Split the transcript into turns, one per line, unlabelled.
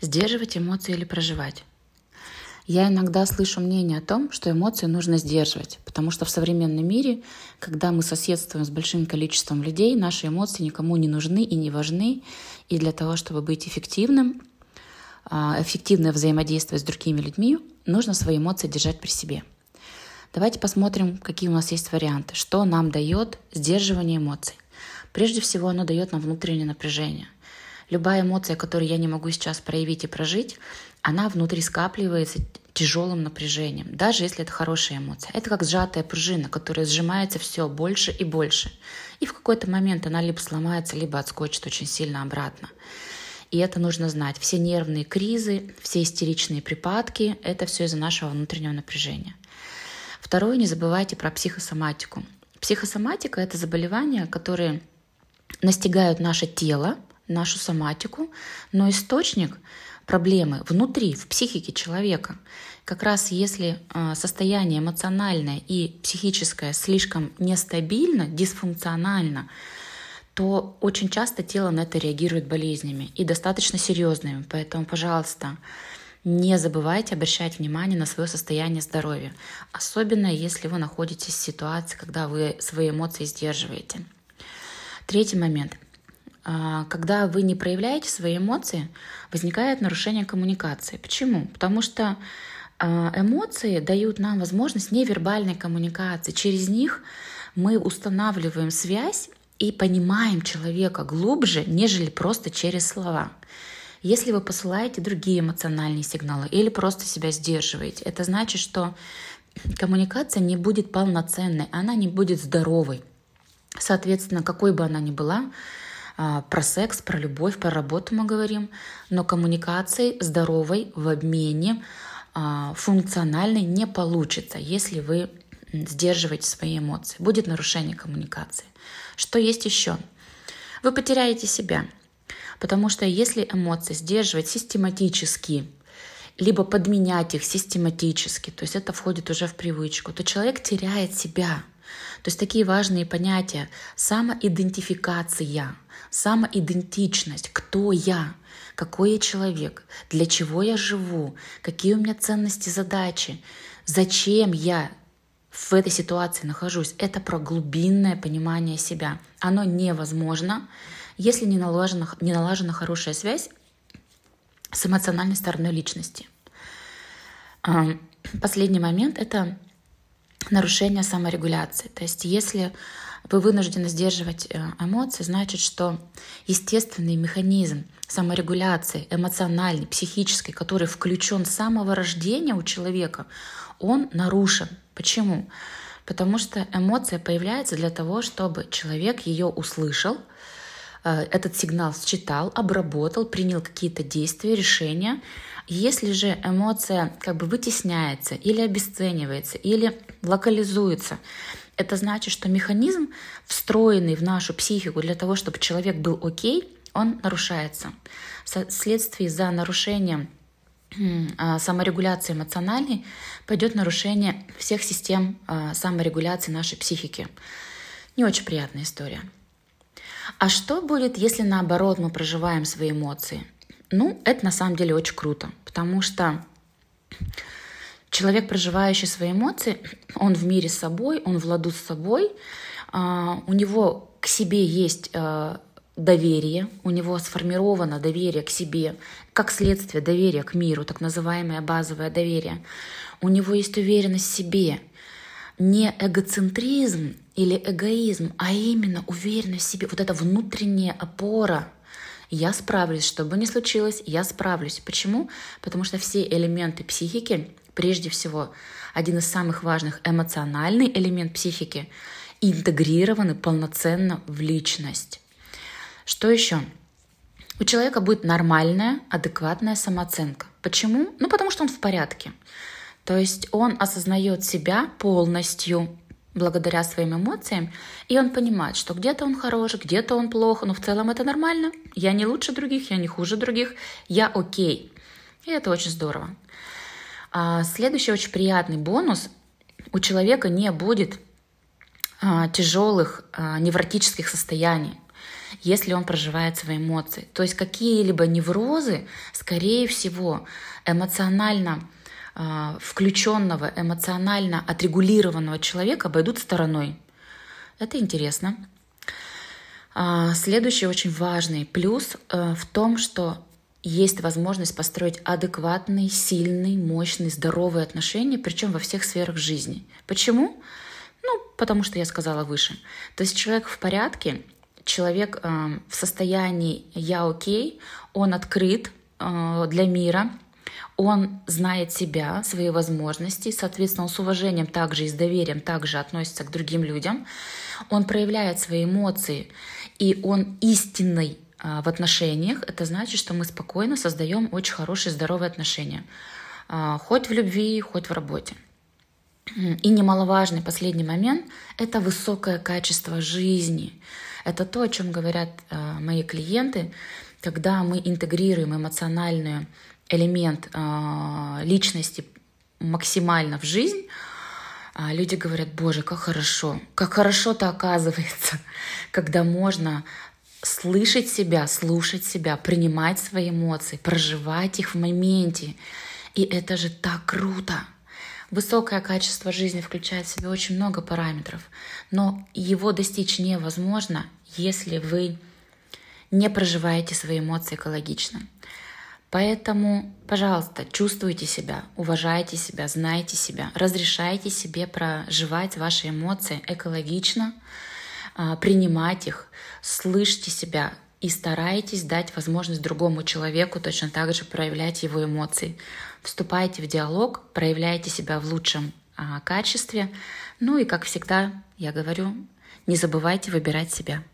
Сдерживать эмоции или проживать? Я иногда слышу мнение о том, что эмоции нужно сдерживать, потому что в современном мире, когда мы соседствуем с большим количеством людей, наши эмоции никому не нужны и не важны. И для того, чтобы быть эффективным, а, эффективно взаимодействовать с другими людьми, нужно свои эмоции держать при себе. Давайте посмотрим, какие у нас есть варианты. Что нам дает сдерживание эмоций? Прежде всего, оно дает нам внутреннее напряжение – Любая эмоция, которую я не могу сейчас проявить и прожить, она внутри скапливается тяжелым напряжением, даже если это хорошая эмоция. Это как сжатая пружина, которая сжимается все больше и больше. И в какой-то момент она либо сломается, либо отскочит очень сильно обратно. И это нужно знать. Все нервные кризы, все истеричные припадки — это все из-за нашего внутреннего напряжения. Второе, не забывайте про психосоматику. Психосоматика — это заболевания, которые настигают наше тело, нашу соматику, но источник проблемы внутри, в психике человека. Как раз если а, состояние эмоциональное и психическое слишком нестабильно, дисфункционально, то очень часто тело на это реагирует болезнями и достаточно серьезными. Поэтому, пожалуйста, не забывайте обращать внимание на свое состояние здоровья, особенно если вы находитесь в ситуации, когда вы свои эмоции сдерживаете. Третий момент – когда вы не проявляете свои эмоции, возникает нарушение коммуникации. Почему? Потому что а, эмоции дают нам возможность невербальной коммуникации. Через них мы устанавливаем связь и понимаем человека глубже, нежели просто через слова. Если вы посылаете другие эмоциональные сигналы или просто себя сдерживаете, это значит, что коммуникация не будет полноценной, она не будет здоровой. Соответственно, какой бы она ни была, а, про секс, про любовь, про работу мы говорим, но коммуникации здоровой в обмене, а, функциональной не получится, если вы сдерживаете свои эмоции. Будет нарушение коммуникации. Что есть еще? Вы потеряете себя, потому что если эмоции сдерживать систематически, либо подменять их систематически, то есть это входит уже в привычку, то человек теряет себя. То есть такие важные понятия — самоидентификация, самоидентичность, кто я, какой я человек, для чего я живу, какие у меня ценности, задачи, зачем я в этой ситуации нахожусь. Это про глубинное понимание себя. Оно невозможно, если не налажена, не налажена хорошая связь с эмоциональной стороной личности. Последний момент — это нарушение саморегуляции. То есть если вы вынуждены сдерживать э, эмоции, значит, что естественный механизм саморегуляции, эмоциональный, психический, который включен с самого рождения у человека, он нарушен. Почему? Потому что эмоция появляется для того, чтобы человек ее услышал, этот сигнал считал, обработал, принял какие-то действия, решения. Если же эмоция как бы вытесняется или обесценивается, или локализуется, это значит, что механизм, встроенный в нашу психику для того, чтобы человек был окей, он нарушается. Вследствие за нарушением а, саморегуляции эмоциональной пойдет нарушение всех систем а, саморегуляции нашей психики. Не очень приятная история. А что будет, если наоборот мы проживаем свои эмоции? Ну, это на самом деле очень круто, потому что Человек, проживающий свои эмоции, он в мире с собой, он в ладу с собой, а, у него к себе есть а, доверие, у него сформировано доверие к себе, как следствие доверия к миру, так называемое базовое доверие. У него есть уверенность в себе, не эгоцентризм или эгоизм, а именно уверенность в себе, вот эта внутренняя опора. Я справлюсь, что бы ни случилось, я справлюсь. Почему? Потому что все элементы психики прежде всего, один из самых важных эмоциональный элемент психики, интегрированы полноценно в личность. Что еще? У человека будет нормальная, адекватная самооценка. Почему? Ну, потому что он в порядке. То есть он осознает себя полностью благодаря своим эмоциям, и он понимает, что где-то он хорош, где-то он плохо, но в целом это нормально. Я не лучше других, я не хуже других, я окей. И это очень здорово. А следующий очень приятный бонус. У человека не будет а, тяжелых а, невротических состояний. если он проживает свои эмоции. То есть какие-либо неврозы, скорее всего, эмоционально включенного, эмоционально отрегулированного человека обойдут стороной. Это интересно. А, следующий очень важный плюс э, в том, что есть возможность построить адекватные, сильные, мощные, здоровые отношения, причем во всех сферах жизни. Почему? Ну, потому что я сказала выше. То есть человек в порядке, человек э, в состоянии «я окей», он открыт э, для мира, он знает себя, свои возможности, соответственно, он с уважением также и с доверием также относится к другим людям, он проявляет свои эмоции, и он истинный а, в отношениях, это значит, что мы спокойно создаем очень хорошие, здоровые отношения. А, хоть в любви, хоть в работе. И немаловажный последний момент — это высокое качество жизни. Это то, о чем говорят а, мои клиенты, когда мы интегрируем эмоциональный элемент личности максимально в жизнь, люди говорят, боже, как хорошо, как хорошо-то оказывается, когда можно слышать себя, слушать себя, принимать свои эмоции, проживать их в моменте. И это же так круто. Высокое качество жизни включает в себя очень много параметров, но его достичь невозможно, если вы не проживаете свои эмоции экологично. Поэтому, пожалуйста, чувствуйте себя, уважайте себя, знайте себя, разрешайте себе проживать ваши эмоции экологично, а, принимать их, слышьте себя и старайтесь дать возможность другому человеку точно так же проявлять его эмоции. Вступайте в диалог, проявляйте себя в лучшем а, качестве. Ну и, как всегда, я говорю, не забывайте выбирать себя.